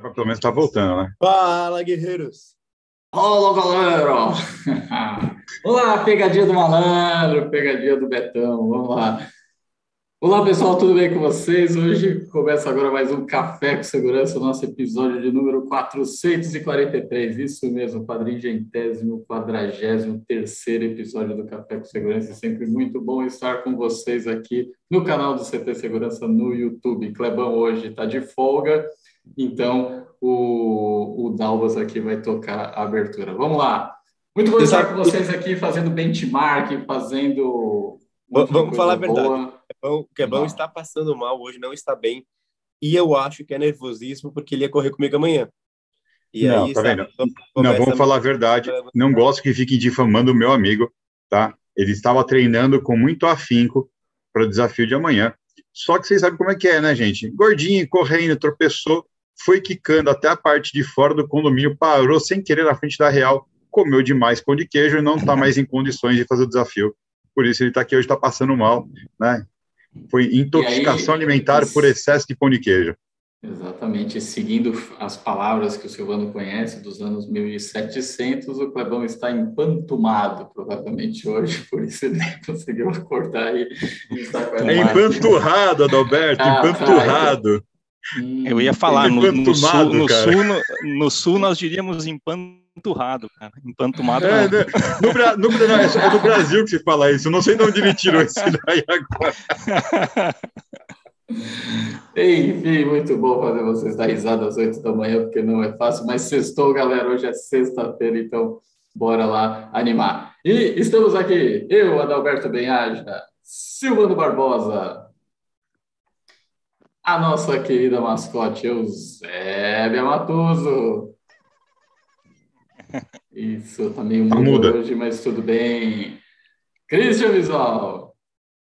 Pelo menos tá voltando, né? Fala, guerreiros! Olá, galera! Olá, pegadinha do malandro, pegadinha do Betão, vamos lá. Olá, pessoal, tudo bem com vocês? Hoje começa agora mais um Café com Segurança, nosso episódio de número 443. Isso mesmo, quadringentésimo, quadragésimo terceiro episódio do Café com Segurança. É sempre muito bom estar com vocês aqui no canal do CT Segurança no YouTube. Clebão hoje está de folga, então o, o Dalvas aqui vai tocar a abertura. Vamos lá! Muito bom estar com vocês aqui fazendo benchmark, fazendo. Vamos falar a verdade. Boa o Kebão está passando mal hoje, não está bem. E eu acho que é nervosismo porque ele ia correr comigo amanhã. E não, aí, tá vendo? Não, vamos falar a verdade. Não gosto que fiquem difamando o meu amigo, tá? Ele estava treinando com muito afinco para o desafio de amanhã. Só que vocês sabem como é que é, né, gente? Gordinho, correndo, tropeçou, foi quicando até a parte de fora do condomínio, parou sem querer na frente da Real, comeu demais pão de queijo e não está mais em condições de fazer o desafio. Por isso ele está aqui hoje, está passando mal, né? Foi intoxicação aí, alimentar por excesso de pão de queijo. Exatamente. Seguindo as palavras que o Silvano conhece dos anos 1700, o Clebão está empantumado, provavelmente hoje, por isso ele conseguiu acordar aí. É empanturrado, Adalberto, ah, empanturrado. Eu ia falar, no, no, sul, no, sul, no, no, sul, nós diríamos empanturrado, cara. Empantumado. É, né? no, no, no, é no Brasil que se fala isso. Eu não sei de onde ele tirou esse daí agora. Enfim, muito bom fazer vocês dar risada às oito da manhã, porque não é fácil, mas sextou, galera. Hoje é sexta-feira, então bora lá animar. E estamos aqui, eu, Adalberto Benhaja, Silvano Barbosa, a nossa querida mascote Eusébia Matoso. Isso, tá meio mudo hoje, mas tudo bem. Christian Visual.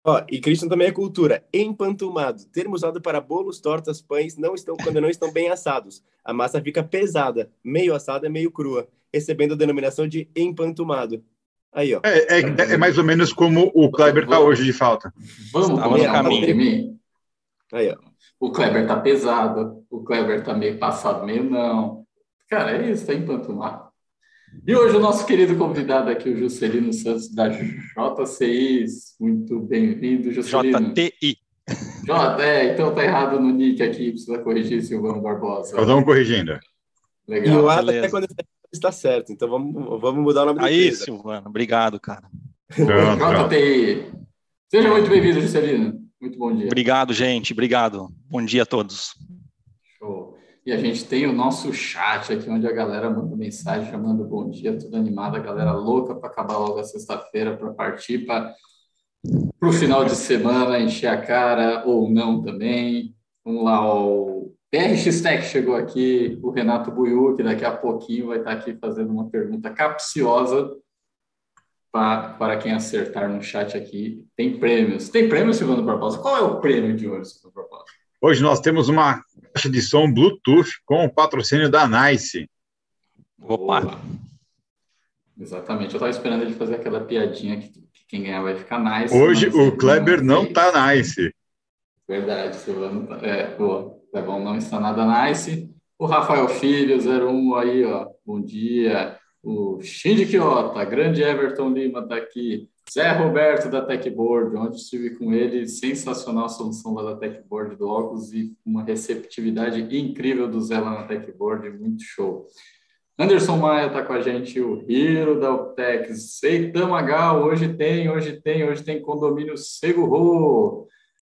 Ó, e Christian também é cultura. Empantumado. Termo usado para bolos, tortas, pães não estão quando não estão bem assados. A massa fica pesada, meio assada, meio crua, recebendo a denominação de empantumado. Aí, ó. É, é, é mais ou menos como o Kleber tá hoje de falta. Vamos, vamos no caminho. Aí, ó o Kleber tá pesado, o Kleber tá meio passado, meio não. Cara, é isso, tá empantumado. E hoje o nosso querido convidado aqui, o Juscelino Santos, da JCI. Muito bem-vindo, Juscelino. JTI. J, é, então tá errado no nick aqui, precisa corrigir, Silvano Barbosa. Nós vamos corrigindo. Legal. E o Ada até quando está certo, então vamos, vamos mudar o nome Aí, Silvano, obrigado, cara. JTI. Seja muito bem-vindo, Juscelino. Muito bom dia. Obrigado, gente. Obrigado. Bom dia a todos. Show. E a gente tem o nosso chat aqui, onde a galera manda mensagem chamando bom dia, tudo animado, a galera louca para acabar logo a sexta-feira, para partir para o final de semana, encher a cara ou não também. Vamos lá, o PRX Tech chegou aqui, o Renato Buiu, que daqui a pouquinho vai estar aqui fazendo uma pergunta capciosa para, para quem acertar no chat aqui. Tem prêmios. Tem prêmio, Silvano Barbosa? Qual é o prêmio de hoje, Silvano Barbosa? Hoje nós temos uma caixa de som Bluetooth com o patrocínio da Nice. Opa! Boa. Exatamente. Eu estava esperando ele fazer aquela piadinha que, que quem ganhar vai ficar nice. Hoje o Kleber não está nice. Verdade, Silvano. Tá, é, boa. Clebão não está nada nice. O Rafael Filho, 01 aí, ó. Bom dia o Shinji Kiota, grande Everton Lima está aqui, Zé Roberto da Techboard, onde estive com ele, sensacional a solução lá da Techboard do óculos e uma receptividade incrível do Zé lá na Techboard, muito show. Anderson Maia está com a gente, o Hiro da Optex, Seitam Magal, hoje tem, hoje tem, hoje tem condomínio Seguro.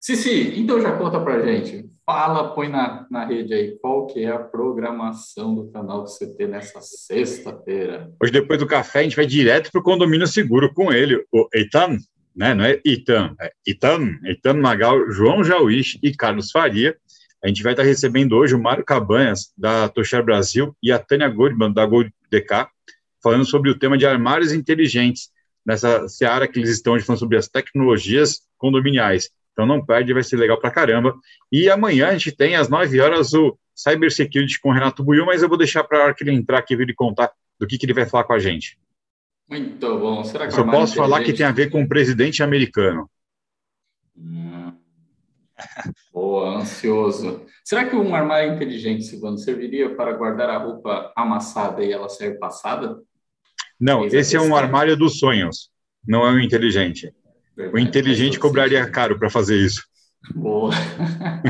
Cici, então já conta para gente, fala, põe na, na rede aí, qual que é a programação do canal do CT nessa sexta-feira? Hoje, depois do café, a gente vai direto para o condomínio seguro com ele, o Eitan, né? não é Itan, é Itan, Eitan Magal, João Jauís e Carlos Faria. A gente vai estar recebendo hoje o Mário Cabanhas, da Toshar Brasil, e a Tânia Goldman, da Gold DK, falando sobre o tema de armários inteligentes, nessa seara que eles estão hoje falando sobre as tecnologias condominiais. Então não perde, vai ser legal pra caramba. E amanhã a gente tem às 9 horas o Cyber Security com o Renato Buiu, mas eu vou deixar para a hora que ele entrar aqui vir contar do que, que ele vai falar com a gente. Muito bom. Será que eu só posso falar que tem a ver com o presidente americano. Hum. Boa, ansioso. Será que um armário inteligente, Silvano, serviria para guardar a roupa amassada e ela sair passada? Não, esse é um armário dos sonhos, não é um inteligente. O inteligente cobraria caro para fazer isso. Boa.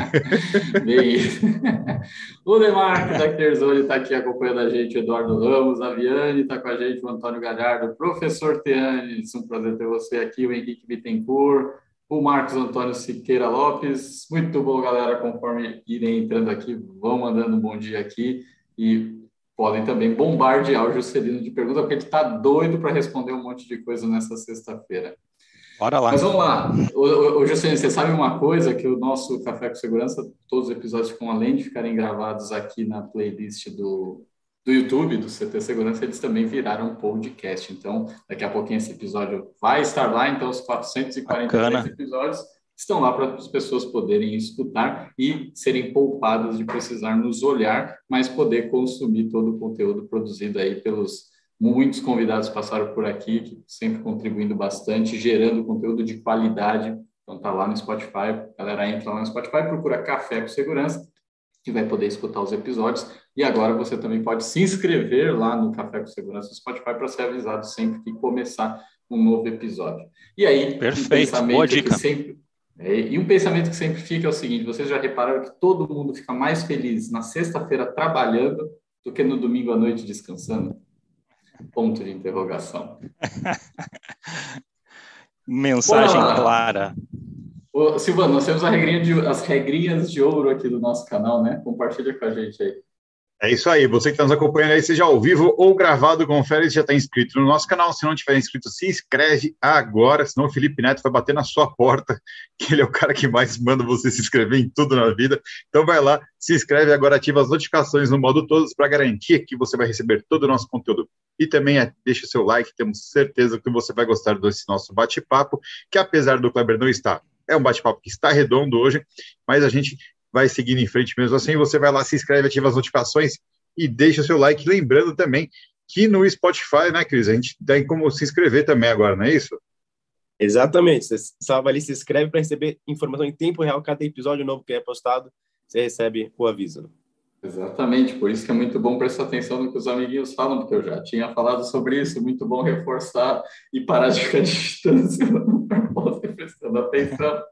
Bem O Demarco da Kerzone está aqui acompanhando a gente, o Eduardo Ramos, a Viane está com a gente, o Antônio Galhardo, o professor Teanes, um prazer ter você aqui, o Henrique Bittencourt, o Marcos Antônio Siqueira Lopes. Muito bom, galera. Conforme irem entrando aqui, vão mandando um bom dia aqui e podem também bombardear o Juscelino de perguntas, porque ele está doido para responder um monte de coisa nessa sexta-feira. Bora lá. Mas vamos lá. Ô, Juscelino, você sabe uma coisa? Que o nosso Café com Segurança, todos os episódios além de ficarem gravados aqui na playlist do, do YouTube, do CT Segurança, eles também viraram podcast. Então, daqui a pouquinho esse episódio vai estar lá. Então, os 443 episódios estão lá para as pessoas poderem escutar e serem poupadas de precisar nos olhar, mas poder consumir todo o conteúdo produzido aí pelos muitos convidados passaram por aqui, sempre contribuindo bastante, gerando conteúdo de qualidade. Então tá lá no Spotify, a galera entra lá no Spotify, procura Café com Segurança, que vai poder escutar os episódios. E agora você também pode se inscrever lá no Café com Segurança no Spotify para ser avisado sempre que começar um novo episódio. E aí, Perfeito, um boa dica. Sempre, é, e um pensamento que sempre fica é o seguinte: vocês já repararam que todo mundo fica mais feliz na sexta-feira trabalhando do que no domingo à noite descansando? Ponto de interrogação. Mensagem clara. Ô, Silvano, nós temos regrinha de, as regrinhas de ouro aqui do nosso canal, né? Compartilha com a gente aí. É isso aí, você que está nos acompanhando aí, seja ao vivo ou gravado, confere se já está inscrito no nosso canal. Se não tiver inscrito, se inscreve agora, senão o Felipe Neto vai bater na sua porta, que ele é o cara que mais manda você se inscrever em tudo na vida. Então vai lá, se inscreve agora, ativa as notificações no modo todos para garantir que você vai receber todo o nosso conteúdo. E também é, deixa o seu like, temos certeza que você vai gostar desse nosso bate-papo, que apesar do Kleber não estar, é um bate-papo que está redondo hoje, mas a gente vai seguindo em frente mesmo assim. Você vai lá, se inscreve, ativa as notificações e deixa o seu like. Lembrando também que no Spotify, né, Cris? A gente tem como se inscrever também agora, não é isso? Exatamente. Você salva ali, se inscreve para receber informação em tempo real. Cada episódio novo que é postado, você recebe o aviso. Exatamente, por isso que é muito bom prestar atenção no que os amiguinhos falam, porque eu já tinha falado sobre isso, muito bom reforçar e parar de ficar de distância, prestando atenção,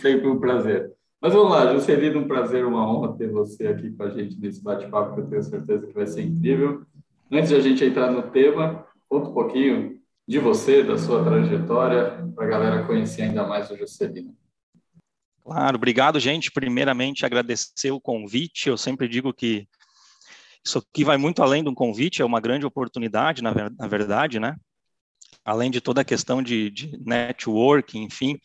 sempre um prazer. Mas vamos lá, Juscelino, um prazer, uma honra ter você aqui com a gente nesse bate-papo, que eu tenho certeza que vai ser incrível. Antes de a gente entrar no tema, conta um pouquinho de você, da sua trajetória, para a galera conhecer ainda mais o Juscelino. Claro, obrigado, gente. Primeiramente, agradecer o convite. Eu sempre digo que isso aqui vai muito além de um convite, é uma grande oportunidade, na, verdade, né? Além de toda a questão de, de networking, enfim,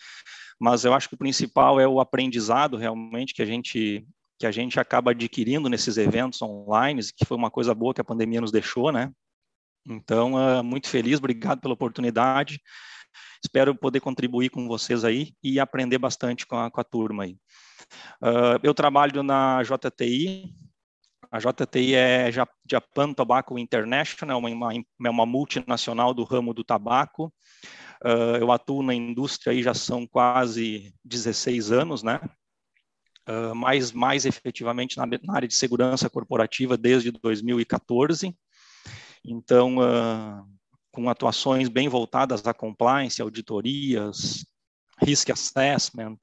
mas eu acho que o principal é o aprendizado realmente que a gente que a gente acaba adquirindo nesses eventos online, que foi uma coisa boa que a pandemia nos deixou, né? Então, uh, muito feliz, obrigado pela oportunidade. Espero poder contribuir com vocês aí e aprender bastante com a, com a turma aí. Uh, eu trabalho na JTI. A JTI é Japan Tobacco International, uma, uma, é uma multinacional do ramo do tabaco. Uh, eu atuo na indústria aí já são quase 16 anos, né? Uh, mais, mais efetivamente na, na, área de segurança corporativa desde 2014. Então, uh, com atuações bem voltadas à compliance, auditorias, risk assessment,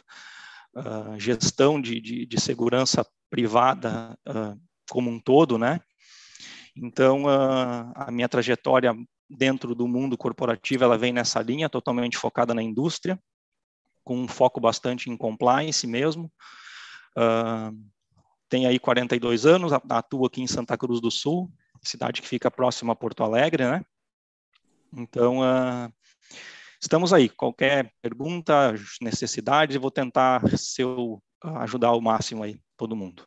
gestão de, de, de, segurança privada como um todo, né? Então, a minha trajetória dentro do mundo corporativo, ela vem nessa linha, totalmente focada na indústria, com um foco bastante em compliance mesmo. Uh, tem aí 42 anos, atua aqui em Santa Cruz do Sul, cidade que fica próxima a Porto Alegre, né? Então, uh, estamos aí. Qualquer pergunta, necessidade, vou tentar seu, ajudar ao máximo aí todo mundo.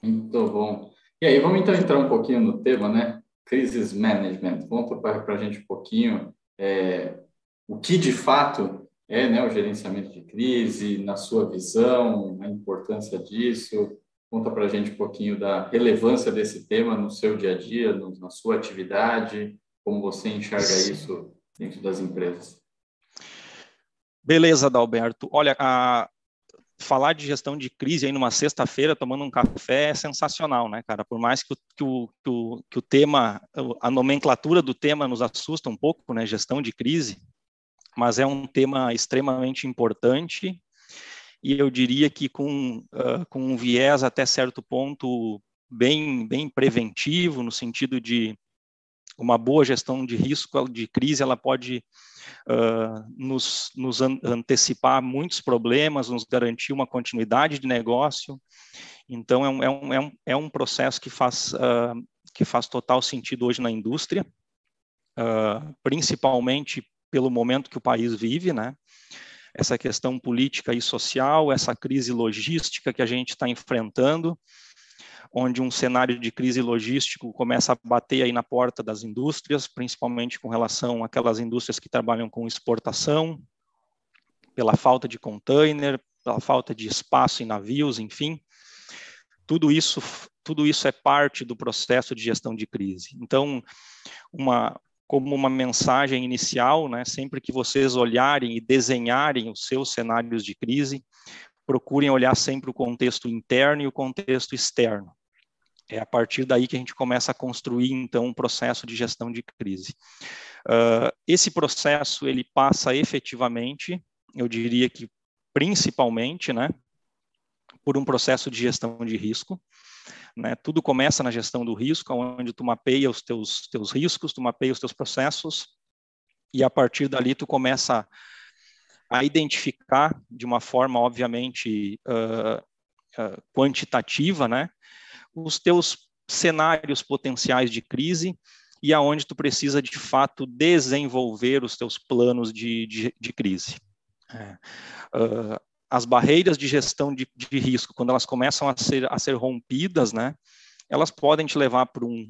Muito bom. E aí, vamos então entrar um pouquinho no tema, né? Crisis Management. Conta para a gente um pouquinho é, o que de fato é né, o gerenciamento de crise, na sua visão, a importância disso. Conta para a gente um pouquinho da relevância desse tema no seu dia a dia, no, na sua atividade, como você enxerga isso dentro das empresas. Beleza, Dalberto. Olha, a, falar de gestão de crise aí numa sexta-feira tomando um café é sensacional, né, cara? Por mais que o, que o, que o, tema, a nomenclatura do tema nos assusta um pouco, né? Gestão de crise, mas é um tema extremamente importante e eu diria que com, uh, com um viés até certo ponto bem, bem preventivo, no sentido de uma boa gestão de risco, de crise, ela pode uh, nos, nos antecipar muitos problemas, nos garantir uma continuidade de negócio. Então, é um, é um, é um, é um processo que faz, uh, que faz total sentido hoje na indústria, uh, principalmente pelo momento que o país vive, né? Essa questão política e social, essa crise logística que a gente está enfrentando, onde um cenário de crise logístico começa a bater aí na porta das indústrias, principalmente com relação àquelas indústrias que trabalham com exportação, pela falta de container, pela falta de espaço em navios, enfim. Tudo isso, tudo isso é parte do processo de gestão de crise. Então, uma, como uma mensagem inicial, né, sempre que vocês olharem e desenharem os seus cenários de crise, procurem olhar sempre o contexto interno e o contexto externo. É a partir daí que a gente começa a construir, então, um processo de gestão de crise. Uh, esse processo, ele passa efetivamente, eu diria que principalmente, né, por um processo de gestão de risco. Né? Tudo começa na gestão do risco, onde tu mapeia os teus, teus riscos, tu mapeia os teus processos, e a partir dali tu começa a identificar de uma forma, obviamente, uh, uh, quantitativa, né? Os teus cenários potenciais de crise e aonde tu precisa de fato desenvolver os teus planos de, de, de crise. É. Uh, as barreiras de gestão de, de, risco, quando elas começam a ser, a ser rompidas, né, elas podem te levar para um,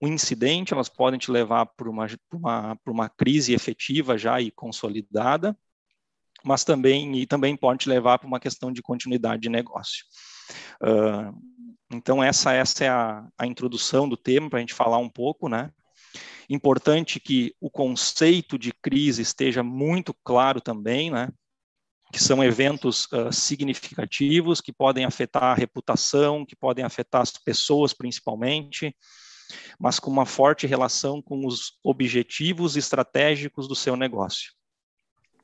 um incidente, elas podem te levar para uma, uma, uma crise efetiva já e consolidada, mas também e também pode te levar para uma questão de continuidade de negócio. Uh, então, essa, essa é a, a introdução do tema, para a gente falar um pouco, né? Importante que o conceito de crise esteja muito claro também, né? Que são eventos uh, significativos que podem afetar a reputação, que podem afetar as pessoas principalmente, mas com uma forte relação com os objetivos estratégicos do seu negócio.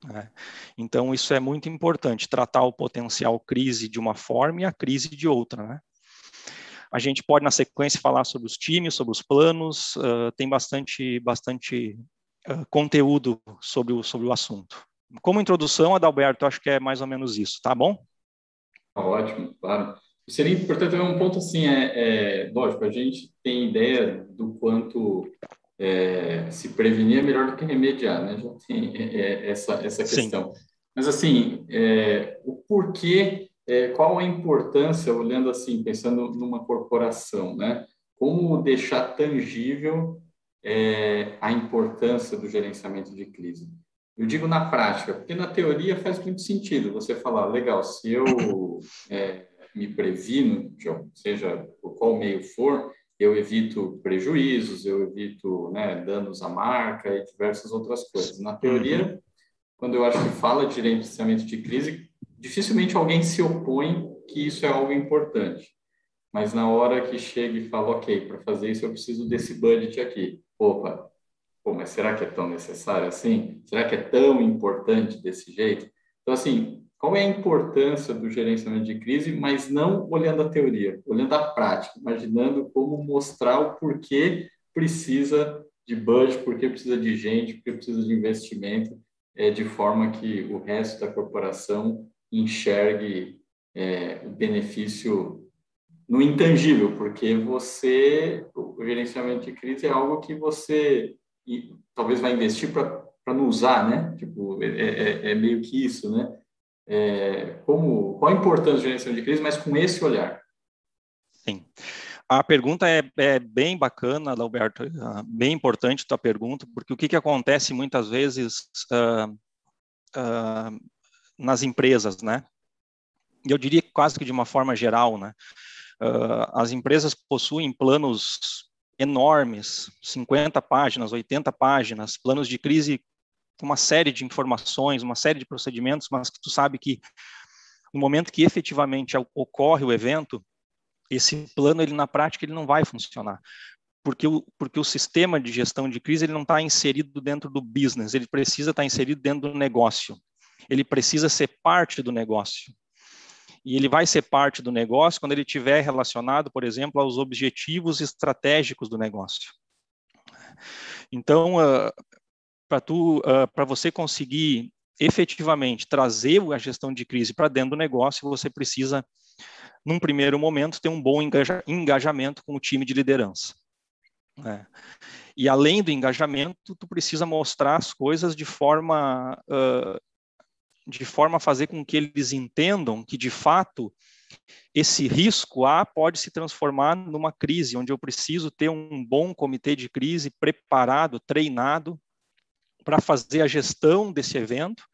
Né? Então, isso é muito importante, tratar o potencial crise de uma forma e a crise de outra. Né? A gente pode, na sequência, falar sobre os times, sobre os planos, uh, tem bastante, bastante uh, conteúdo sobre o, sobre o assunto. Como introdução, Adalberto, acho que é mais ou menos isso, tá bom? Ótimo, claro. Seria importante também um ponto assim, é, é lógico, a gente tem ideia do quanto é, se prevenir é melhor do que remediar, né? Já tem é, é essa, essa questão. Sim. Mas assim, é, o porquê é, qual a importância, olhando assim, pensando numa corporação, né? Como deixar tangível é, a importância do gerenciamento de crise? Eu digo na prática, porque na teoria faz muito sentido você falar, legal, se eu é, me previno, seja por qual meio for, eu evito prejuízos, eu evito né, danos à marca e diversas outras coisas. Na teoria, uhum. quando eu acho que fala de gerenciamento de crise, dificilmente alguém se opõe que isso é algo importante. Mas na hora que chega e fala, ok, para fazer isso eu preciso desse budget aqui. Opa, pô, mas será que é tão necessário assim? Será que é tão importante desse jeito? Então, assim, qual é a importância do gerenciamento de crise, mas não olhando a teoria, olhando a prática, imaginando como mostrar o porquê precisa de budget, porquê precisa de gente, porquê precisa de investimento, é, de forma que o resto da corporação enxergue é, o benefício no intangível, porque você, o gerenciamento de crise é algo que você e, talvez vai investir para não usar, né? Tipo, é, é, é, meio que isso, né? É, como, qual a importância do gerenciamento de crise, mas com esse olhar? Sim. A pergunta é, é bem bacana, Alberto, ah, bem importante tua pergunta, porque o que, que acontece muitas vezes uh, uh, nas empresas, né? E eu diria quase que de uma forma geral, né? Uh, as empresas possuem planos enormes, 50 páginas, 80 páginas, planos de crise com uma série de informações, uma série de procedimentos, mas que tu sabe que no momento que efetivamente ocorre o evento, esse plano ele na prática ele não vai funcionar, porque o, porque o sistema de gestão de crise ele não está inserido dentro do business, ele precisa estar tá inserido dentro do negócio, ele precisa ser parte do negócio. E ele vai ser parte do negócio quando ele estiver relacionado, por exemplo, aos objetivos estratégicos do negócio. Então, uh, para tu, uh, para você conseguir efetivamente trazer a gestão de crise para dentro do negócio, você precisa, num primeiro momento, ter um bom engaja engajamento com o time de liderança. Né? E além do engajamento, tu precisa mostrar as coisas de forma uh, de forma a fazer com que eles entendam que de fato esse risco A pode se transformar numa crise, onde eu preciso ter um bom comitê de crise preparado, treinado para fazer a gestão desse evento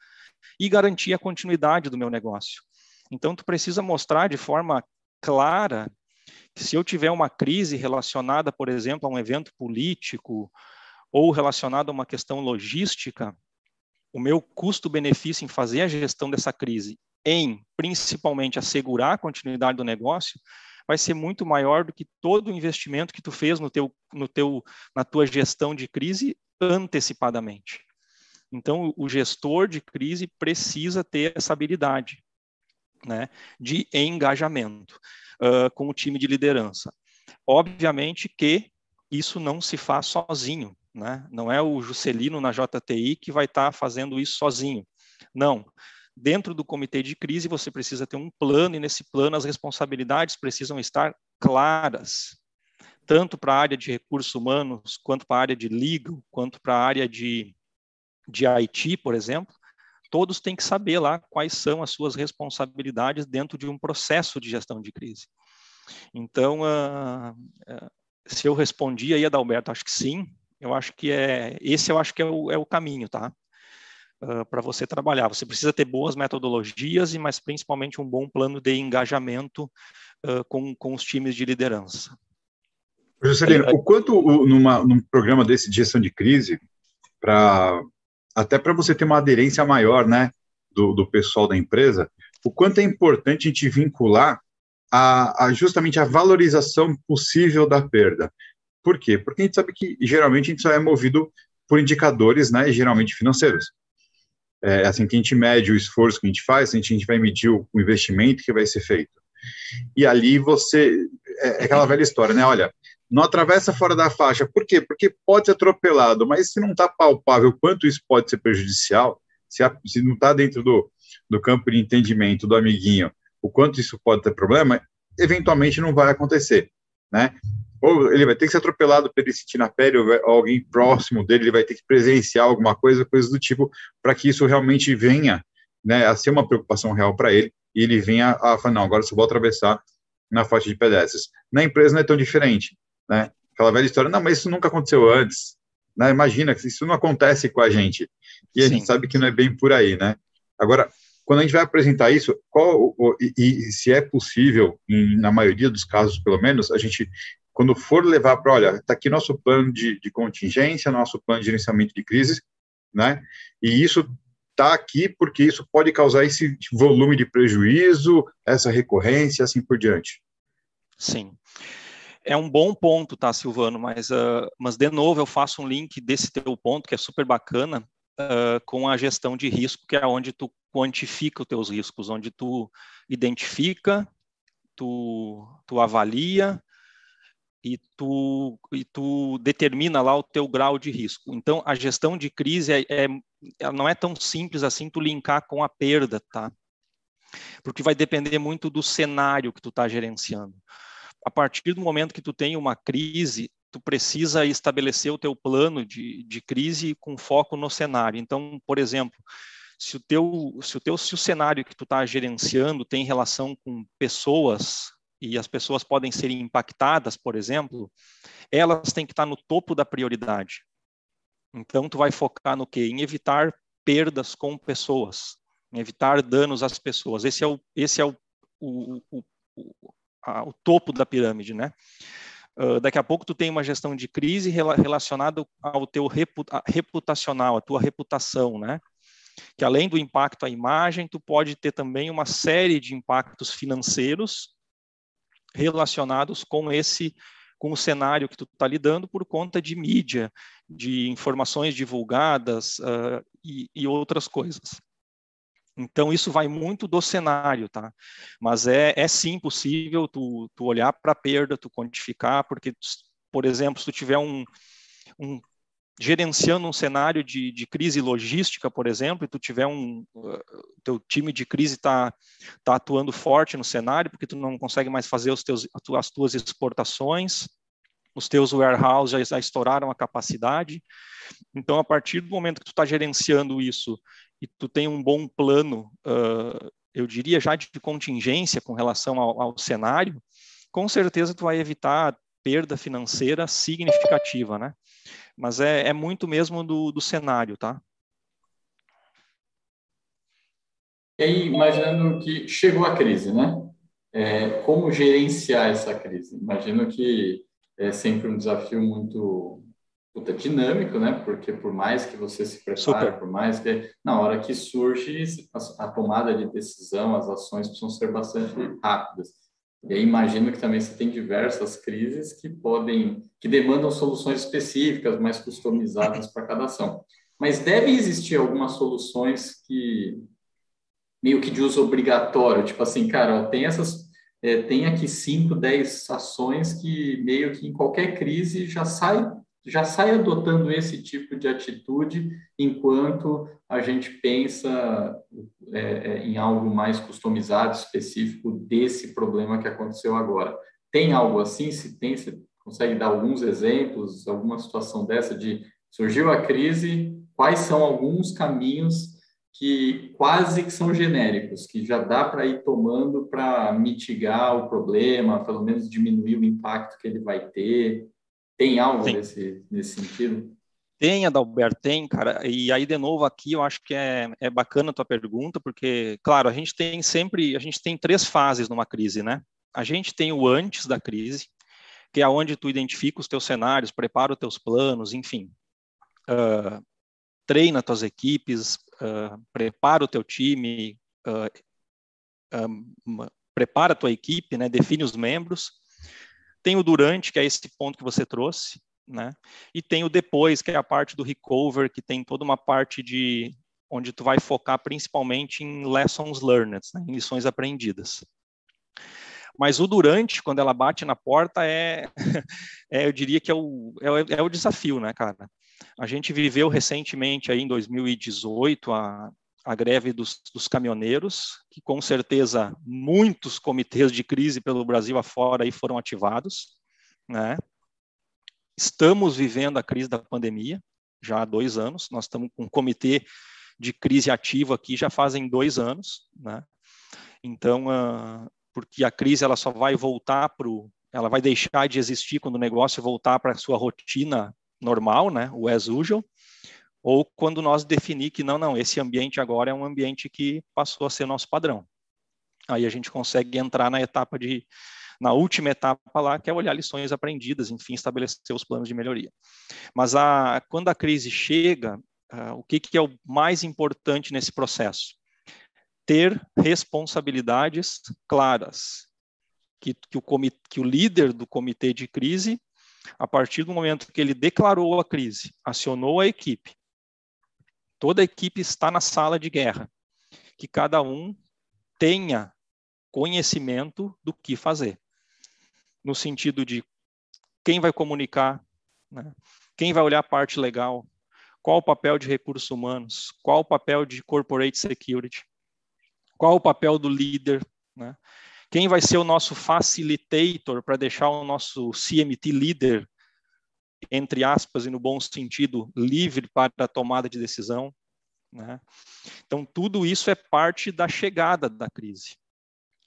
e garantir a continuidade do meu negócio. Então, tu precisa mostrar de forma clara que se eu tiver uma crise relacionada, por exemplo, a um evento político ou relacionado a uma questão logística, o meu custo-benefício em fazer a gestão dessa crise, em principalmente assegurar a continuidade do negócio, vai ser muito maior do que todo o investimento que tu fez no teu, no teu, na tua gestão de crise antecipadamente. Então, o gestor de crise precisa ter essa habilidade né, de engajamento uh, com o time de liderança. Obviamente que isso não se faz sozinho, né? não é o Juscelino na JTI que vai estar tá fazendo isso sozinho. Não. Dentro do comitê de crise, você precisa ter um plano, e nesse plano as responsabilidades precisam estar claras, tanto para a área de recursos humanos, quanto para a área de legal, quanto para a área de de IT, por exemplo, todos têm que saber lá quais são as suas responsabilidades dentro de um processo de gestão de crise. Então, uh, uh, se eu respondi aí, Adalberto, acho que sim. Eu acho que é esse, eu acho que é o, é o caminho, tá? Uh, para você trabalhar. Você precisa ter boas metodologias e, mas principalmente um bom plano de engajamento com, com os times de liderança. Juscelino, o quanto numa, num programa desse de gestão de crise, para até para você ter uma aderência maior, né, do, do, pessoal da empresa, o quanto é importante a gente vincular a, a, justamente a valorização possível da perda. Por quê? Porque a gente sabe que geralmente a gente só é movido por indicadores, né, geralmente financeiros. É assim que a gente mede o esforço que a gente faz, a gente, a gente vai medir o, o investimento que vai ser feito. E ali você é, é aquela velha história, né? Olha, não atravessa fora da faixa. Por quê? Porque pode ser atropelado, mas se não está palpável quanto isso pode ser prejudicial, se, a, se não está dentro do, do campo de entendimento do amiguinho, o quanto isso pode ter problema, eventualmente não vai acontecer, né? Ou ele vai ter que ser atropelado para ele sentir na pele, ou alguém próximo dele, ele vai ter que presenciar alguma coisa, coisa do tipo, para que isso realmente venha né, a ser uma preocupação real para ele, e ele venha a falar, não, agora só vou atravessar na faixa de pedestres. Na empresa não é tão diferente né? Aquela velha história, não, mas isso nunca aconteceu antes, né? Imagina que isso não acontece com a gente. E a Sim. gente sabe que não é bem por aí, né? Agora, quando a gente vai apresentar isso, qual e, e se é possível, em, na maioria dos casos, pelo menos, a gente quando for levar para, olha, está aqui nosso plano de, de, contingência, nosso plano de gerenciamento de crises, né? E isso está aqui porque isso pode causar esse volume de prejuízo, essa recorrência, assim por diante. Sim é um bom ponto, tá, Silvano? Mas, uh, mas de novo, eu faço um link desse teu ponto, que é super bacana, uh, com a gestão de risco, que é onde tu quantifica os teus riscos, onde tu identifica, tu, tu avalia e tu, e tu determina lá o teu grau de risco. Então, a gestão de crise é, é, não é tão simples assim tu linkar com a perda, tá? Porque vai depender muito do cenário que tu está gerenciando a partir do momento que tu tem uma crise, tu precisa estabelecer o teu plano de, de crise com foco no cenário. Então, por exemplo, se o teu, se o teu, se o cenário que tu está gerenciando tem relação com pessoas e as pessoas podem ser impactadas, por exemplo, elas têm que estar no topo da prioridade. Então, tu vai focar no quê? Em evitar perdas com pessoas, em evitar danos às pessoas. Esse é o, esse é o, o, o, a, o topo da pirâmide, né? Uh, daqui a pouco tu tem uma gestão de crise rela relacionada ao teu reputa reputacional, a tua reputação, né? Que além do impacto à imagem, tu pode ter também uma série de impactos financeiros relacionados com esse com o cenário que tu está lidando por conta de mídia, de informações divulgadas uh, e, e, outras coisas. Então, isso vai muito do cenário, tá? Mas é, é sim possível tu, tu olhar para a perda, tu quantificar, porque, por exemplo, se tu tiver um, um gerenciando um cenário de, de, crise logística, por exemplo, e tu tiver um uh, teu time de crise está tá atuando forte no cenário, porque tu não consegue mais fazer os teus, as tuas exportações, os teus warehouses já, já estouraram a capacidade. Então, a partir do momento que tu está gerenciando isso e tu tem um bom plano, uh, eu diria já de contingência com relação ao, ao cenário, com certeza tu vai evitar perda financeira significativa, né? Mas é, é muito mesmo do, do cenário, tá? E aí, imaginando que chegou a crise, né? É, como gerenciar essa crise? Imagino que é sempre um desafio muito puta, dinâmico, né? Porque por mais que você se prepare, Super. por mais que na hora que surge a, a, tomada de decisão, as ações precisam ser bastante rápidas. E aí imagino que também você tem diversas crises que podem, que demandam soluções específicas, mais customizadas para cada ação. Mas deve existir algumas soluções que meio que de uso obrigatório, tipo assim, cara, ó, tem essas, é, tem aqui 5, 10 ações que meio que em qualquer crise já sai já sai adotando esse tipo de atitude enquanto a gente pensa é, é, em algo mais customizado, específico desse problema que aconteceu agora. Tem algo assim? Se tem, você consegue dar alguns exemplos, alguma situação dessa de surgiu a crise, quais são alguns caminhos que quase que são genéricos, que já dá para ir tomando para mitigar o problema, pelo menos diminuir o impacto que ele vai ter? Tem algo nesse, nesse sentido? Tem, Adalberto, tem, cara. E aí, de novo, aqui eu acho que é, é bacana a tua pergunta, porque, claro, a gente tem sempre, a gente tem três fases numa crise, né? A gente tem o antes da crise, que é onde tu identifica os teus cenários, prepara os teus planos, enfim. Uh, treina tuas equipes, uh, prepara o teu time, uh, prepara a tua equipe, né? define os membros. Tem o durante, que é esse ponto que você trouxe, né? E tem o depois, que é a parte do recover, que tem toda uma parte de onde tu vai focar principalmente em lessons learned, né? em lições aprendidas. Mas o durante, quando ela bate na porta, é, é eu diria que é o, é, é, o desafio, né, cara? A gente viveu recentemente, aí em 2018, a, a greve dos, dos, caminhoneiros, que com certeza muitos comitês de crise pelo Brasil afora aí foram ativados, né? Estamos vivendo a crise da pandemia já há dois anos. Nós estamos com um comitê de crise ativo aqui já fazem dois anos, né? Então, uh, porque a crise ela só vai voltar para ela vai deixar de existir quando o negócio voltar para a sua rotina normal, né? O as usual, ou quando nós definir que não, não, esse ambiente agora é um ambiente que passou a ser nosso padrão. Aí a gente consegue entrar na etapa de na última etapa lá, que é olhar lições aprendidas, enfim, estabelecer os planos de melhoria. Mas a, quando a crise chega, uh, o que, que é o mais importante nesse processo? Ter responsabilidades claras, que, que, o que o líder do comitê de crise, a partir do momento que ele declarou a crise, acionou a equipe, toda a equipe está na sala de guerra, que cada um tenha conhecimento do que fazer. No sentido de quem vai comunicar, né? quem vai olhar a parte legal, qual o papel de recursos humanos, qual o papel de corporate security, qual o papel do líder, né? quem vai ser o nosso facilitator para deixar o nosso CMT líder, entre aspas e no bom sentido, livre para a tomada de decisão. Né? Então, tudo isso é parte da chegada da crise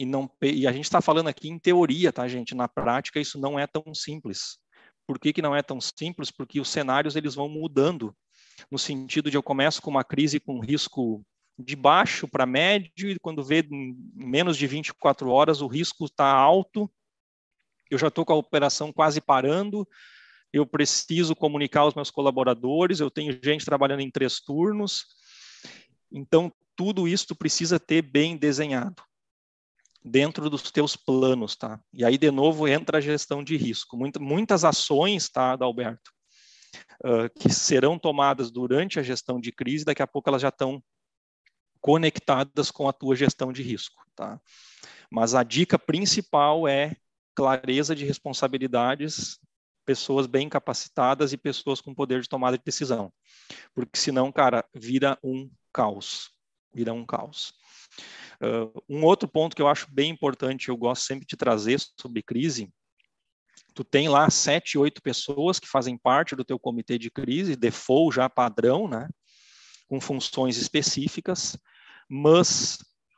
e não e a gente está falando aqui em teoria, tá, gente? Na prática isso não é tão simples. Por que, que não é tão simples? Porque os cenários eles vão mudando no sentido de eu começo com uma crise com risco de baixo para médio e quando vê menos de 24 horas o risco está alto, eu já estou com a operação quase parando, eu preciso comunicar aos meus colaboradores, eu tenho gente trabalhando em três turnos, Então, tudo isso precisa ter bem desenhado dentro dos teus planos, tá? E aí, de novo, entra a gestão de risco. muitas ações, tá, Adalberto, uh, que serão tomadas durante a gestão de crise, daqui a pouco elas já estão conectadas com a tua gestão de risco, tá? Mas a dica principal é clareza de responsabilidades, pessoas bem capacitadas e pessoas com poder de tomada de decisão. Porque senão, cara, vira um caos. Vira um caos. Uh, um outro ponto que eu acho bem importante, eu gosto sempre de trazer sobre crise, tu tem lá sete, oito pessoas que fazem parte do teu comitê de crise, default já padrão, né, com funções específicas, mas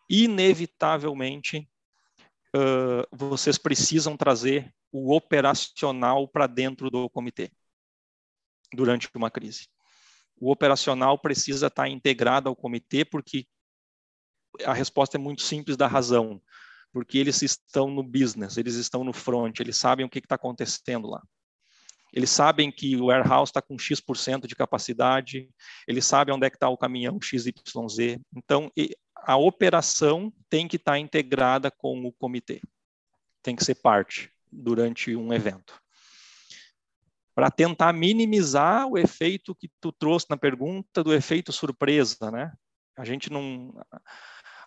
inevitavelmente uh, vocês precisam trazer o operacional para dentro do comitê durante uma crise. O operacional precisa estar integrado ao comitê porque a resposta é muito simples da razão, porque eles estão no business, eles estão no front, eles sabem o que está acontecendo lá. Eles sabem que o warehouse está com X% de capacidade, eles sabem onde é que está o caminhão XYZ. Então, a operação tem que estar integrada com o comitê. Tem que ser parte durante um evento. Para tentar minimizar o efeito que tu trouxe na pergunta do efeito surpresa, né? A gente não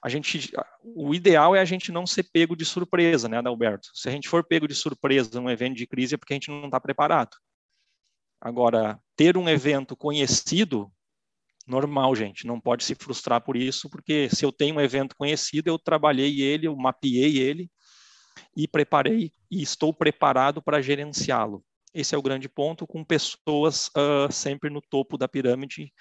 a gente, o ideal é a gente não ser pego de surpresa, né, Adalberto? Se a gente for pego de surpresa num evento de crise é porque a gente não está preparado. Agora, ter um evento conhecido, normal, gente, não pode se frustrar por isso, porque se eu tenho um evento conhecido, eu trabalhei ele, eu mapeei ele e preparei e estou preparado para gerenciá-lo. Esse é o grande ponto, com pessoas uh, sempre no topo da pirâmide,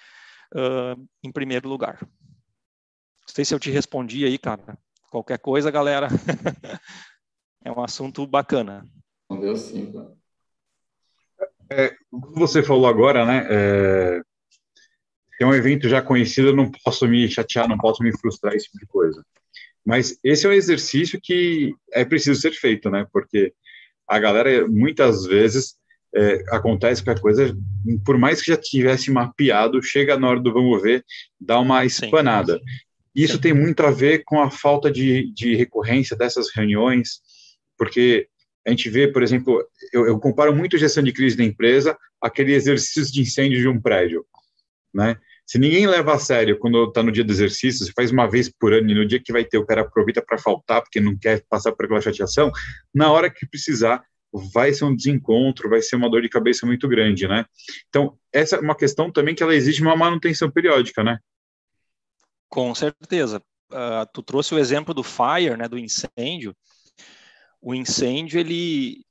uh, em primeiro lugar. Não sei se eu te respondi aí, cara. Qualquer coisa, galera. é um assunto bacana. Respondeu sim, cara. É, como você falou agora, né? É, tem um evento já conhecido, eu não posso me chatear, não posso me frustrar, esse tipo de coisa. Mas esse é um exercício que é preciso ser feito, né? Porque a galera, muitas vezes, é, acontece que a coisa, por mais que já tivesse mapeado, chega na hora do vamos ver, dá uma espanada. Sim. Isso tem muito a ver com a falta de, de recorrência dessas reuniões, porque a gente vê, por exemplo, eu, eu comparo muito gestão de crise da empresa aquele exercício de incêndio de um prédio, né? Se ninguém leva a sério quando está no dia do exercício, você faz uma vez por ano e no dia que vai ter o cara aproveita para faltar porque não quer passar por aquela chateação, na hora que precisar vai ser um desencontro, vai ser uma dor de cabeça muito grande, né? Então, essa é uma questão também que ela exige uma manutenção periódica, né? Com certeza. Uh, tu trouxe o exemplo do fire, né, do incêndio. O incêndio, ele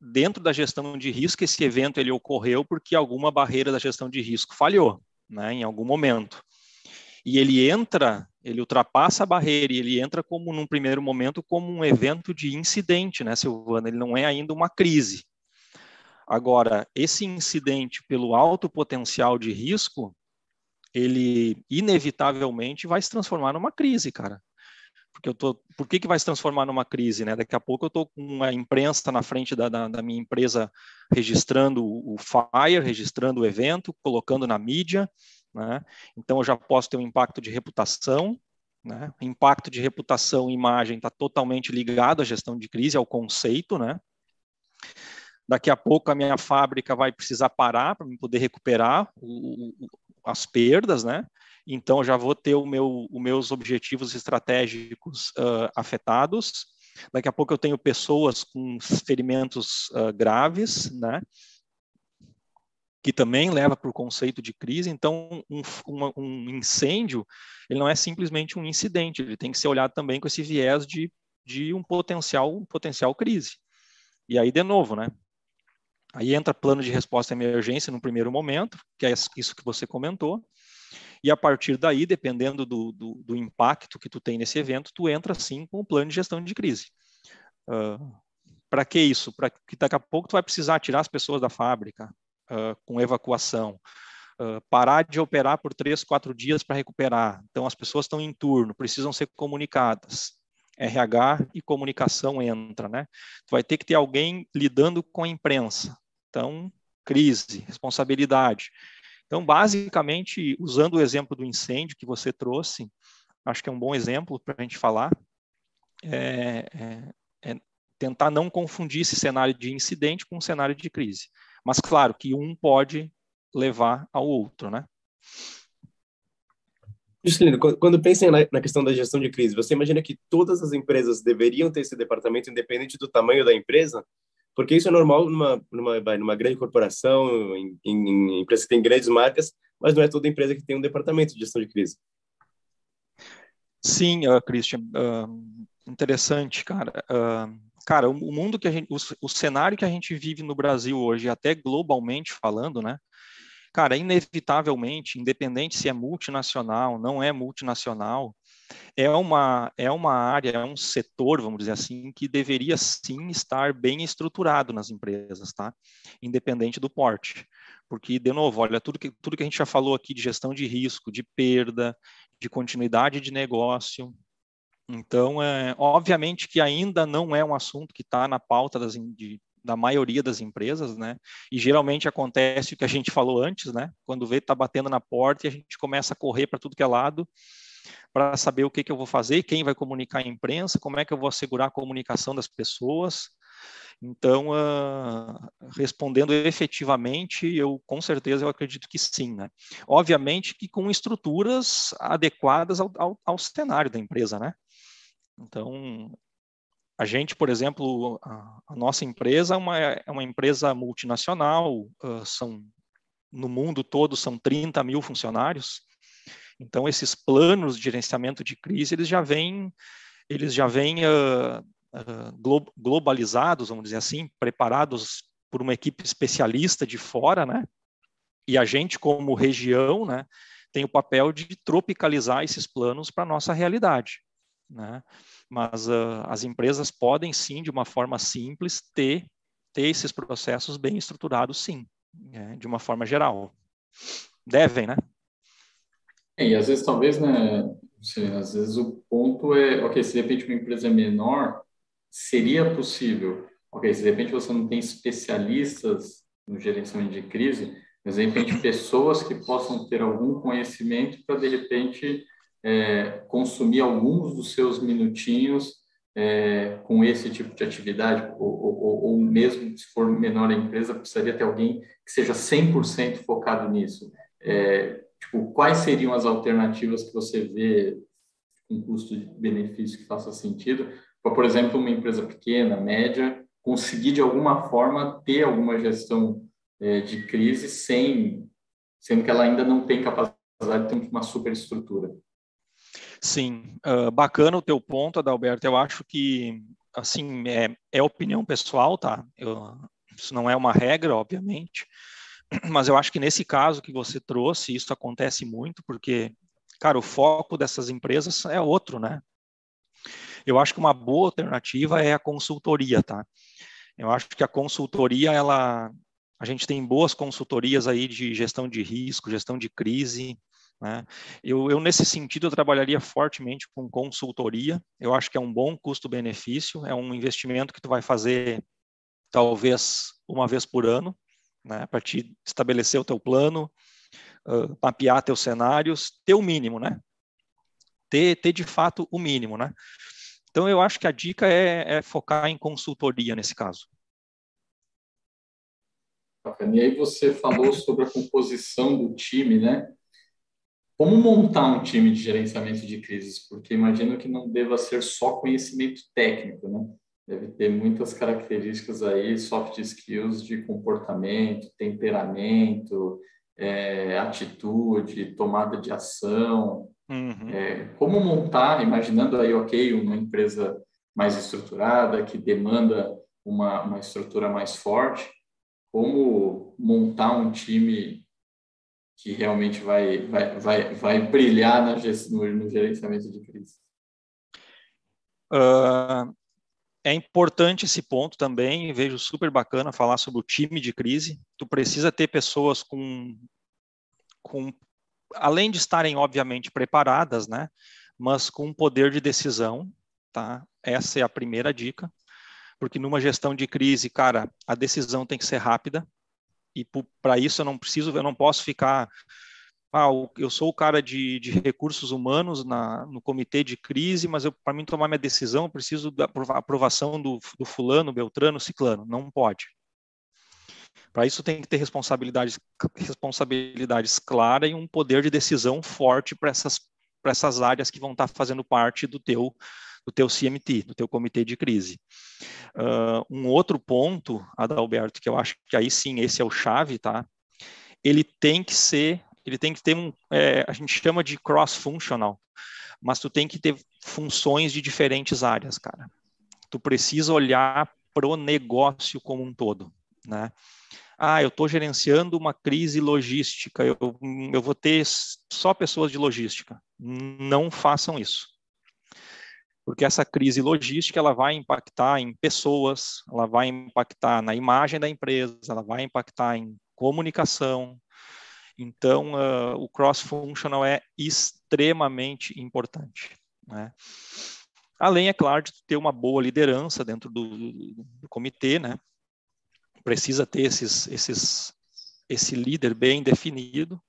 dentro da gestão de risco, esse evento ele ocorreu porque alguma barreira da gestão de risco falhou, né, em algum momento. E ele entra, ele ultrapassa a barreira e ele entra como num primeiro momento como um evento de incidente, né, Silvana? Ele não é ainda uma crise. Agora, esse incidente pelo alto potencial de risco, ele inevitavelmente vai se transformar numa crise, cara. Porque eu tô, por que, que vai se transformar numa crise, né? Daqui a pouco eu estou com uma imprensa na frente da, da, da, minha empresa registrando o FIRE, registrando o evento, colocando na mídia, né? Então eu já posso ter um impacto de reputação, né? Impacto de reputação e imagem está totalmente ligado à gestão de crise, ao conceito, né? Daqui a pouco a minha fábrica vai precisar parar para poder recuperar o, as perdas, né? Então já vou ter o meu, os meus objetivos estratégicos uh, afetados. Daqui a pouco eu tenho pessoas com ferimentos uh, graves, né? Que também leva para o conceito de crise. Então, um, um incêndio, ele não é simplesmente um incidente, ele tem que ser olhado também com esse viés de, de um potencial, um potencial crise. E aí, de novo, né? Aí entra plano de resposta à emergência no primeiro momento, que é isso que você comentou. E a partir daí, dependendo do, do, do impacto que tu tem nesse evento, tu entra sim com o plano de gestão de crise. Uh, para que isso? Para que daqui a pouco tu vai precisar tirar as pessoas da fábrica uh, com evacuação, uh, parar de operar por três, quatro dias para recuperar. Então as pessoas estão em turno, precisam ser comunicadas. RH e comunicação entra, né? Tu vai ter que ter alguém lidando com a imprensa, então, crise, responsabilidade. Então, basicamente, usando o exemplo do incêndio que você trouxe, acho que é um bom exemplo para a gente falar, é, é, é tentar não confundir esse cenário de incidente com um cenário de crise. Mas, claro, que um pode levar ao outro, né? Juscelino, quando pensem na questão da gestão de crise, você imagina que todas as empresas deveriam ter esse departamento independente do tamanho da empresa? Porque isso é normal numa, numa, numa grande corporação, em, em, em empresas que têm grandes marcas, mas não é toda empresa que tem um departamento de gestão de crise. Sim, uh, Christian, uh, interessante, cara. Uh, cara, o, o, mundo que a gente, o, o cenário que a gente vive no Brasil hoje, até globalmente falando, né? Cara, inevitavelmente, independente se é multinacional, não é multinacional, é uma, é uma área, é um setor, vamos dizer assim, que deveria sim estar bem estruturado nas empresas, tá? Independente do porte. Porque, de novo, olha, tudo que, tudo que a gente já falou aqui de gestão de risco, de perda, de continuidade de negócio. Então, é, obviamente que ainda não é um assunto que está na pauta das, de, da maioria das empresas, né? E geralmente acontece o que a gente falou antes, né? Quando vê está batendo na porta e a gente começa a correr para tudo que é lado para saber o que, que eu vou fazer, quem vai comunicar à imprensa, como é que eu vou assegurar a comunicação das pessoas. Então, uh, respondendo efetivamente, eu com certeza eu acredito que sim, né? Obviamente que com estruturas adequadas ao, ao, ao cenário da empresa, né? Então, a gente, por exemplo, a, a nossa empresa é uma, é uma empresa multinacional, uh, são, no mundo todo são 30 mil funcionários, então esses planos de gerenciamento de crise, eles já vêm, eles já vêm uh, uh, globalizados, vamos dizer assim, preparados por uma equipe especialista de fora, né? E a gente, como região, né, tem o papel de tropicalizar esses planos para a nossa realidade, né? mas uh, as empresas podem sim, de uma forma simples, ter, ter esses processos bem estruturados, sim, né, de uma forma geral. Devem, né? E às vezes, talvez, né, às vezes o ponto é, ok, se de repente uma empresa é menor, seria possível, ok, se de repente você não tem especialistas no gerenciamento de crise, mas de repente pessoas que possam ter algum conhecimento para de repente é, consumir alguns dos seus minutinhos é, com esse tipo de atividade, ou, ou, ou, mesmo se for menor a empresa, precisaria ter alguém que seja 100% focado nisso. É, tipo, quais seriam as alternativas que você vê com custo-benefício que faça sentido para, por exemplo, uma empresa pequena, média, conseguir de alguma forma ter alguma gestão é, de crise sem, sendo que ela ainda não tem capacidade de ter uma superestrutura? Sim, uh, bacana o teu ponto, Adalberto. Eu acho que, assim, é, é opinião pessoal, tá? Eu, isso não é uma regra, obviamente, mas eu acho que nesse caso que você trouxe, isso acontece muito, porque, cara, o foco dessas empresas é outro, né? Eu acho que uma boa alternativa é a consultoria, tá? Eu acho que a consultoria, ela, a gente tem boas consultorias aí de gestão de risco, gestão de crise, né? Eu, eu, nesse sentido, eu trabalharia fortemente com consultoria. Eu acho que é um bom custo-benefício, é um investimento que tu vai fazer talvez uma vez por ano, né? para te estabelecer o teu plano, uh, mapear teus cenários, ter o mínimo, né? Ter, ter de fato o mínimo, né? Então, eu acho que a dica é, é focar em consultoria nesse caso. E aí você falou sobre a composição do time, né? Como montar um time de gerenciamento de crises? Porque imagino que não deva ser só conhecimento técnico, né? Deve ter muitas características aí, soft skills de comportamento, temperamento, é, atitude, tomada de ação. Uhum. É, como montar, imaginando aí, ok, uma empresa mais estruturada, que demanda uma, uma estrutura mais forte, como montar um time que realmente vai, vai, vai, vai brilhar no, no gerenciamento de crise? Uh, é importante esse ponto também, vejo super bacana falar sobre o time de crise. Tu precisa ter pessoas com, com além de estarem obviamente preparadas, né, mas com poder de decisão, tá? Essa é a primeira dica, porque numa gestão de crise, cara, a decisão tem que ser rápida, E para isso eu não preciso, eu não posso ficar ah, eu sou o cara de, de recursos humanos na, no comitê de crise, mas para mim tomar minha decisão, eu preciso da aprovação do, do fulano, beltrano, ciclano. Não pode. Para isso tem que ter responsabilidades, responsabilidades claras e um poder de decisão forte para essas, essas áreas que vão estar tá fazendo parte do teu, do teu CMT, do teu comitê de crise. Uh, um outro ponto, Adalberto, que eu acho que aí sim esse é o chave, tá? Ele tem que ser ele tem que ter um, é, a gente chama de cross-functional, mas tu tem que ter funções de diferentes áreas, cara. Tu precisa olhar pro negócio como um todo, né? Ah, eu estou gerenciando uma crise logística, eu, eu vou ter só pessoas de logística. Não façam isso. Porque essa crise logística ela vai impactar em pessoas, ela vai impactar na imagem da empresa, ela vai impactar em comunicação, então, uh, o cross-functional é extremamente importante. Né? Além, é claro, de ter uma boa liderança dentro do, do comitê, né? Precisa ter esses, esses, esse líder bem definido.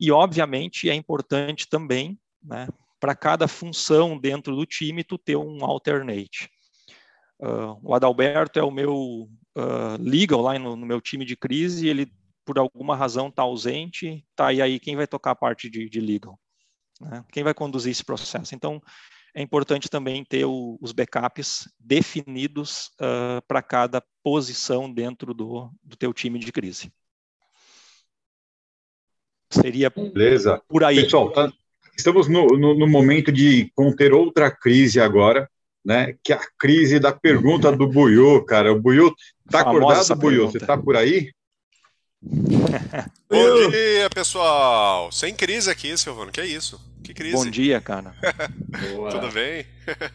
E, obviamente, é importante também, né, para cada função dentro do time, tu ter um alternate. Uh, o Adalberto é o meu uh, legal lá no, no, meu time de crise, ele por alguma razão está ausente, tá, e aí quem vai tocar a parte de, de legal? Né? Quem vai conduzir esse processo? Então, é importante também ter o, os backups definidos uh, para cada posição dentro do, do teu time de crise. Seria Beleza. por aí. Pessoal, tá, estamos no, no, no, momento de conter outra crise agora, né? Que é a crise da pergunta do Buiu, cara. O Buiu, tá acordado, Buiu? Você tá por aí? Bom dia, pessoal. Sem crise aqui, Silvano. Que é isso? Que crise? Bom dia, cara. Tudo bem?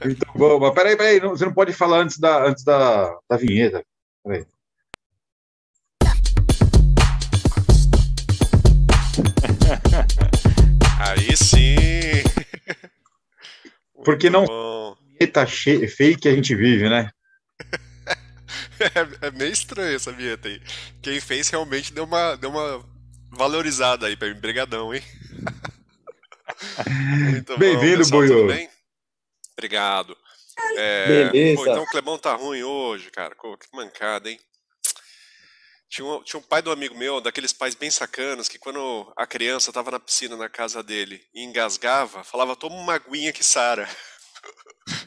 Então, bom, mas peraí, peraí. Você não pode falar antes da, antes da, da vinheta. Peraí. Aí sim. Porque não bom. vinheta fake a gente vive, né? É, é, meio estranho essa vinheta aí. Quem fez realmente deu uma, deu uma valorizada aí pra mim. Brigadão, hein? Bem-vindo, Boiô. Obrigado. É, Beleza. Pô, então o Clebão tá ruim hoje, cara. Pô, que mancada, hein? Tinha um, tinha um pai do amigo meu, daqueles pais bem sacanas, que quando a criança tava na piscina na casa dele e engasgava, falava, toma uma aguinha que sara.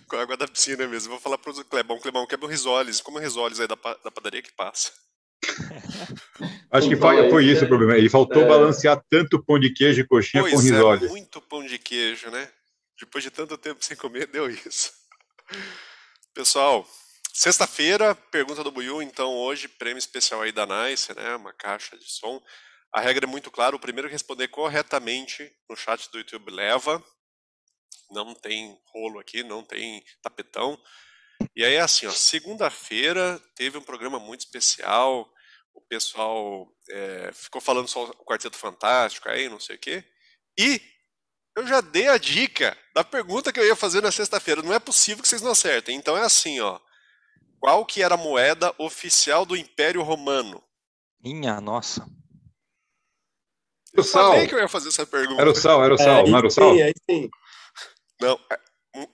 Com a água da piscina mesmo. Vou falar pro Clebão, Clebão, quebra o risoles. Como o risoles aí da, da padaria que passa. Acho que foi, foi isso o problema. Ele faltou é... balancear tanto pão de queijo e coxinha pois com risoles. É, muito pão de queijo, né? Depois de tanto tempo sem comer, deu isso. Pessoal, sexta-feira, pergunta do Buiu, então hoje, prêmio especial aí da Nice, né? Uma caixa de som. A regra é muito clara, o primeiro que responder corretamente no chat do YouTube leva não tem rolo aqui, não tem tapetão. E aí, assim, ó, segunda-feira teve um programa muito especial, o pessoal é, ficou falando só o Quarteto Fantástico aí, não sei o quê. E eu já dei a dica da pergunta que eu ia fazer na sexta-feira. Não é possível que vocês não acertem. Então é assim, ó. Qual que era a moeda oficial do Império Romano? Minha nossa. Eu falei que eu ia fazer essa pergunta. Era o sal, era o sal, é, não era o sal? Sim, sim. Não, é,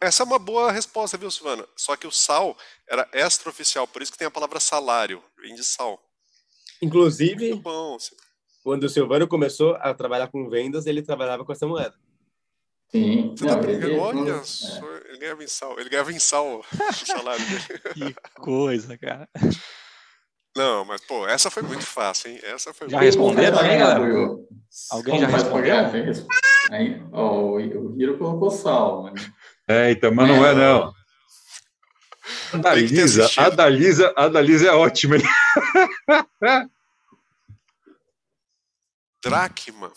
essa é uma boa resposta, viu, Silvana? Só que o sal era extraoficial, por isso que tem a palavra salário, vem de sal. Inclusive, bom, quando o Silvano começou a trabalhar com vendas, ele trabalhava com essa moeda. Sim. Você tá brincando? Olha só, ele ganhava em sal. Ele ganhava em sal o salário dele. que coisa, cara. Não, mas, pô, essa foi muito fácil, hein? Essa foi já responderam aí, galera? Alguém já respondeu? Aí, ó, o Hiro colocou sal, mano. É, então, mas não é, não. A Dalisa, a Dalisa, a Dalisa é ótima. Dracma.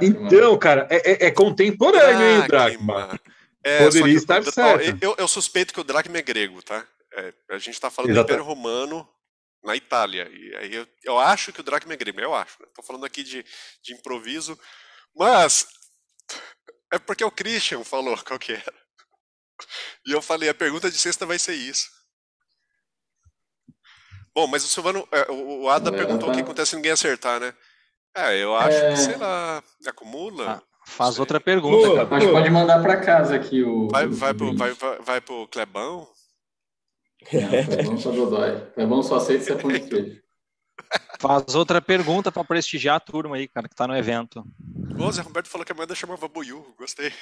Então, cara, é, é, é contemporâneo, hein, Dracma? É, Poderia estar certo. Eu, eu, suspeito que o Dracma é grego, tá? É, a gente está falando Exato. do Império Romano na Itália. E aí eu, eu acho que o Dracma é grego, eu acho. Estou né? falando aqui de, de improviso. Mas é porque o Christian falou qual que era. E eu falei, a pergunta de sexta vai ser isso. Bom, mas o Silvano, é, o Ada é, perguntou tá. o que acontece se ninguém acertar, né? É, eu acho é... que, sei lá, acumula. Ah, faz outra pergunta. Pô, acho que pode mandar para casa aqui o. Vai, o vai, pro, vai, vai, vai pro Clebão? Não, Clebão só dodói. Clebão só aceita se é pão de queijo. Faz outra pergunta para prestigiar a turma aí, cara, que tá no evento. O Zé Roberto falou que a moeda chamava Buiu, gostei.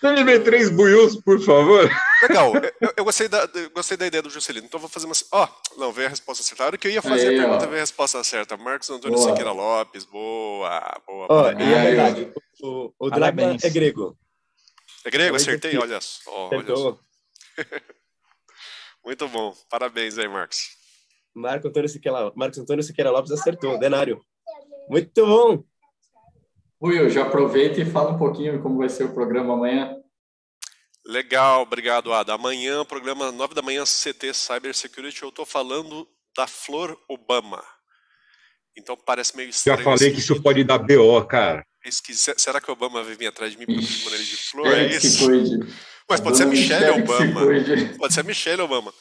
Você me três buius, por favor. Legal, eu, eu gostei, da, eu gostei da ideia do Juscelino, então vou fazer uma. Ó, oh, não, veio a resposta certa. A hora que eu ia fazer aí, a pergunta, ó. veio a resposta certa. Marcos Antônio boa. Siqueira Lopes, boa, boa. Oh, e é verdade, o, o Dragman é grego. É grego, acertei, olha só. Olha só. Muito bom, parabéns aí, Marcos. Marco Antônio Siqueira, Marcos Antônio Siqueira Lopes acertou, denário. Muito bom. Will, já aproveita e fala um pouquinho como vai ser o programa amanhã. Legal, obrigado, Ada. Amanhã, programa 9 da manhã, CT Cyber Security, eu estou falando da Flor Obama. Então parece meio estranho. Já falei que isso pode dar BO, cara. Será que o Obama vai vir atrás de mim para chamar ele de Flor? É, isso? Mas pode ser a Michelle Obama. Pode ser a Michelle Obama.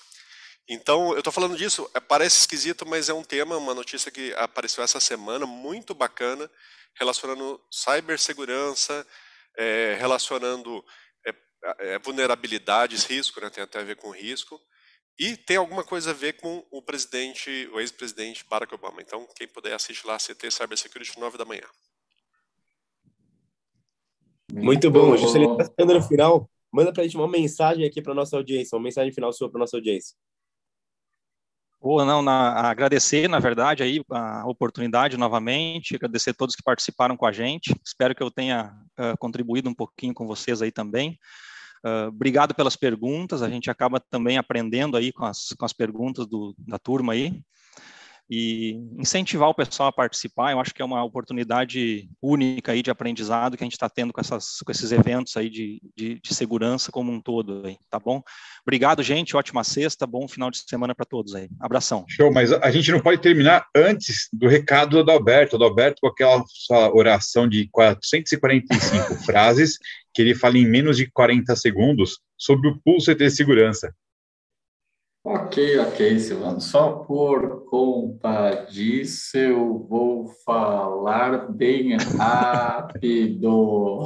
Então, eu estou falando disso, é, parece esquisito, mas é um tema, uma notícia que apareceu essa semana, muito bacana, relacionando cibersegurança, é, relacionando é, é, vulnerabilidades, risco, né, tem até a ver com risco, e tem alguma coisa a ver com o presidente, o ex-presidente Barack Obama. Então, quem puder assistir lá, CT Cybersecurity, 9 da manhã. Muito bom. Juscelino, está no final. Manda para a gente uma mensagem aqui para nossa audiência, uma mensagem final sua para nossa audiência. Boa, não, na, agradecer, na verdade, aí a oportunidade novamente, agradecer a todos que participaram com a gente. Espero que eu tenha uh, contribuído um pouquinho com vocês aí também. Uh, obrigado pelas perguntas, a gente acaba também aprendendo aí com as, com as perguntas do, da turma aí e incentivar o pessoal a participar. Eu acho que é uma oportunidade única aí de aprendizado que a gente está tendo com, essas, com esses eventos aí de, de, de, segurança como um todo, aí, tá bom? Obrigado, gente. Ótima sexta, bom final de semana para todos aí. Abração. Show, mas a gente não pode terminar antes do recado do Alberto. Do Alberto com aquela sua oração de 445 frases que ele fala em menos de 40 segundos sobre o pulso de segurança. Ok, ok, Silvano. Só por conta disso eu vou falar bem rápido.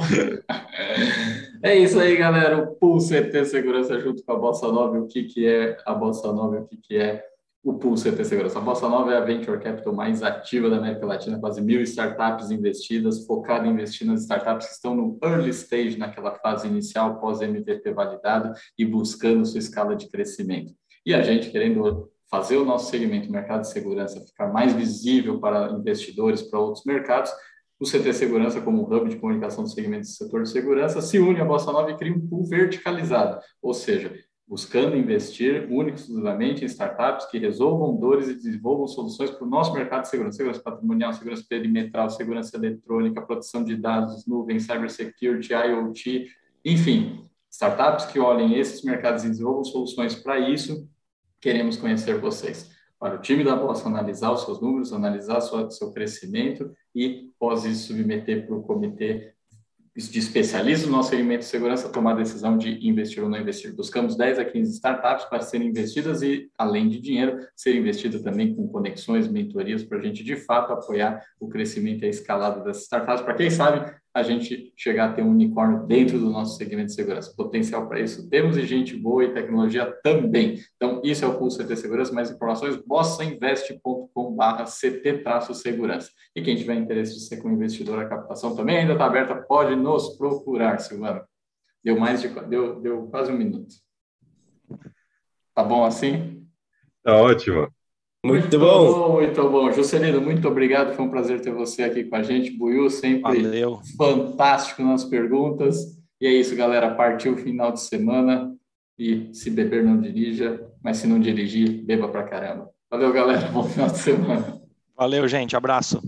é isso aí, galera. O Pulse ET Segurança junto com a Bossa Nova. O que, que é a Bossa Nova o que, que é o Pulse ET Segurança? A Bossa Nova é a venture capital mais ativa da América Latina, quase mil startups investidas, focada em investir nas startups que estão no early stage, naquela fase inicial, pós-MVP validado e buscando sua escala de crescimento. E a gente querendo fazer o nosso segmento mercado de segurança ficar mais visível para investidores, para outros mercados, o CT Segurança, como hub de comunicação do segmento do setor de segurança, se une à Bossa Nova e cria um pool verticalizado, ou seja, buscando investir único exclusivamente em startups que resolvam dores e desenvolvam soluções para o nosso mercado de segurança, segurança patrimonial, segurança perimetral, segurança eletrônica, proteção de dados, nuvem, cybersecurity, IoT, enfim, startups que olhem esses mercados e desenvolvam soluções para isso, queremos conhecer vocês. Para o time da Bolsa analisar os seus números, analisar o seu crescimento e, após isso, submeter para o comitê de especialistas no nosso segmento de segurança tomar a decisão de investir ou não investir. Buscamos 10 a 15 startups para serem investidas e, além de dinheiro, ser investida também com conexões, mentorias, para a gente, de fato, apoiar o crescimento e a escalada dessas startups, para quem sabe a gente chegar a ter um unicórnio dentro do nosso segmento de segurança. Potencial para isso temos e gente boa e tecnologia também. Então, isso é o Pulso CT Segurança. Mais informações, bossainvest.com.br CT-segurança. E quem tiver interesse de ser com investidor, a captação também ainda está aberta, pode nos procurar, Silvano. Deu mais de deu, deu quase um minuto. Tá bom assim? Tá ótimo. Muito, muito bom. bom. Muito bom. Juscelino, muito obrigado. Foi um prazer ter você aqui com a gente. Buiu, sempre Valeu. fantástico nas perguntas. E é isso, galera. Partiu o final de semana. E se beber, não dirija. Mas se não dirigir, beba pra caramba. Valeu, galera. Bom final de semana. Valeu, gente. Abraço.